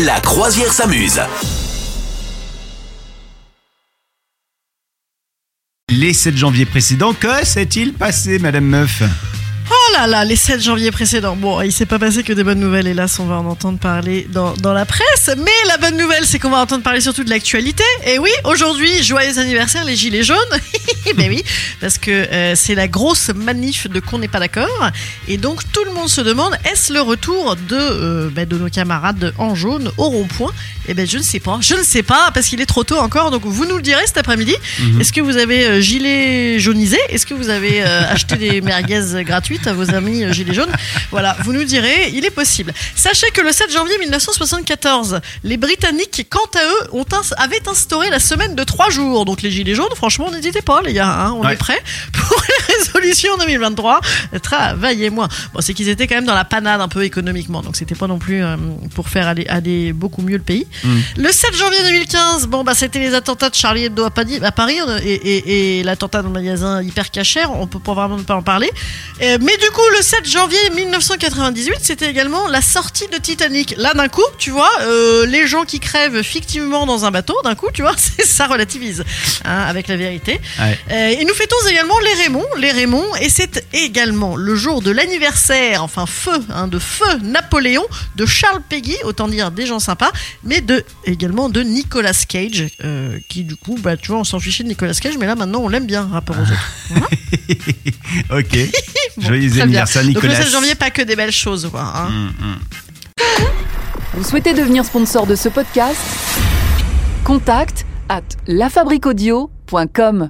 La croisière s'amuse. Les 7 janvier précédents, que s'est-il passé, Madame Meuf? Là là, les 7 janvier précédents. Bon, il s'est pas passé que des bonnes nouvelles, hélas, on va en entendre parler dans, dans la presse. Mais la bonne nouvelle, c'est qu'on va entendre parler surtout de l'actualité. Et oui, aujourd'hui, joyeux anniversaire, les Gilets jaunes. Mais oui, parce que euh, c'est la grosse manif de qu'on n'est pas d'accord. Et donc, tout le monde se demande est-ce le retour de, euh, bah, de nos camarades en jaune au rond-point? Eh ben, je ne sais pas. Je ne sais pas, parce qu'il est trop tôt encore. Donc, vous nous le direz cet après-midi. Est-ce que vous avez euh, gilet jaunisé Est-ce que vous avez euh, acheté des merguez gratuites à vos amis euh, gilets jaunes Voilà, vous nous direz, il est possible. Sachez que le 7 janvier 1974, les Britanniques, quant à eux, ont ins- avaient instauré la semaine de 3 jours. Donc les gilets jaunes, franchement, n'hésitez pas, les gars, hein, on Ouais. est prêts pour les résolutions 2023. Travaillez-moi. Bon, c'est qu'ils étaient quand même dans la panade un peu économiquement, donc c'était pas non plus euh, pour faire aller, aller beaucoup mieux le pays. Le 7 janvier 2015, bon bah c'était les attentats de Charlie Hebdo à Paris, on- et, et- et l'attentat dans le magasin hyper cacher, on peut pas vraiment pas en parler. Euh, mais du coup, le 7 janvier 1998, c'était également la sortie de Titanic. Là, d'un coup, tu vois, euh, les gens qui crèvent fictivement dans un bateau, d'un coup, tu vois, ça relativise hein, avec la vérité. Ouais. Euh, et nous fêtons également les Raymond, les Raymond, et c'est également le jour de l'anniversaire, enfin feu, hein, de feu Napoléon, de Charles Peggy, autant dire des gens sympas, mais de également de Nicolas Cage, euh, qui du coup, bah tu vois, on s'en fichait de Nicolas Cage, mais là maintenant on l'aime bien, rapport aux autres. Ok. Bon, Joyeux anniversaire, Donc Nicolas. le 16 janvier, pas que des belles choses, quoi. hein. Hum, hum. Vous souhaitez devenir sponsor de ce podcast? Contact à lafabriquaudio.com.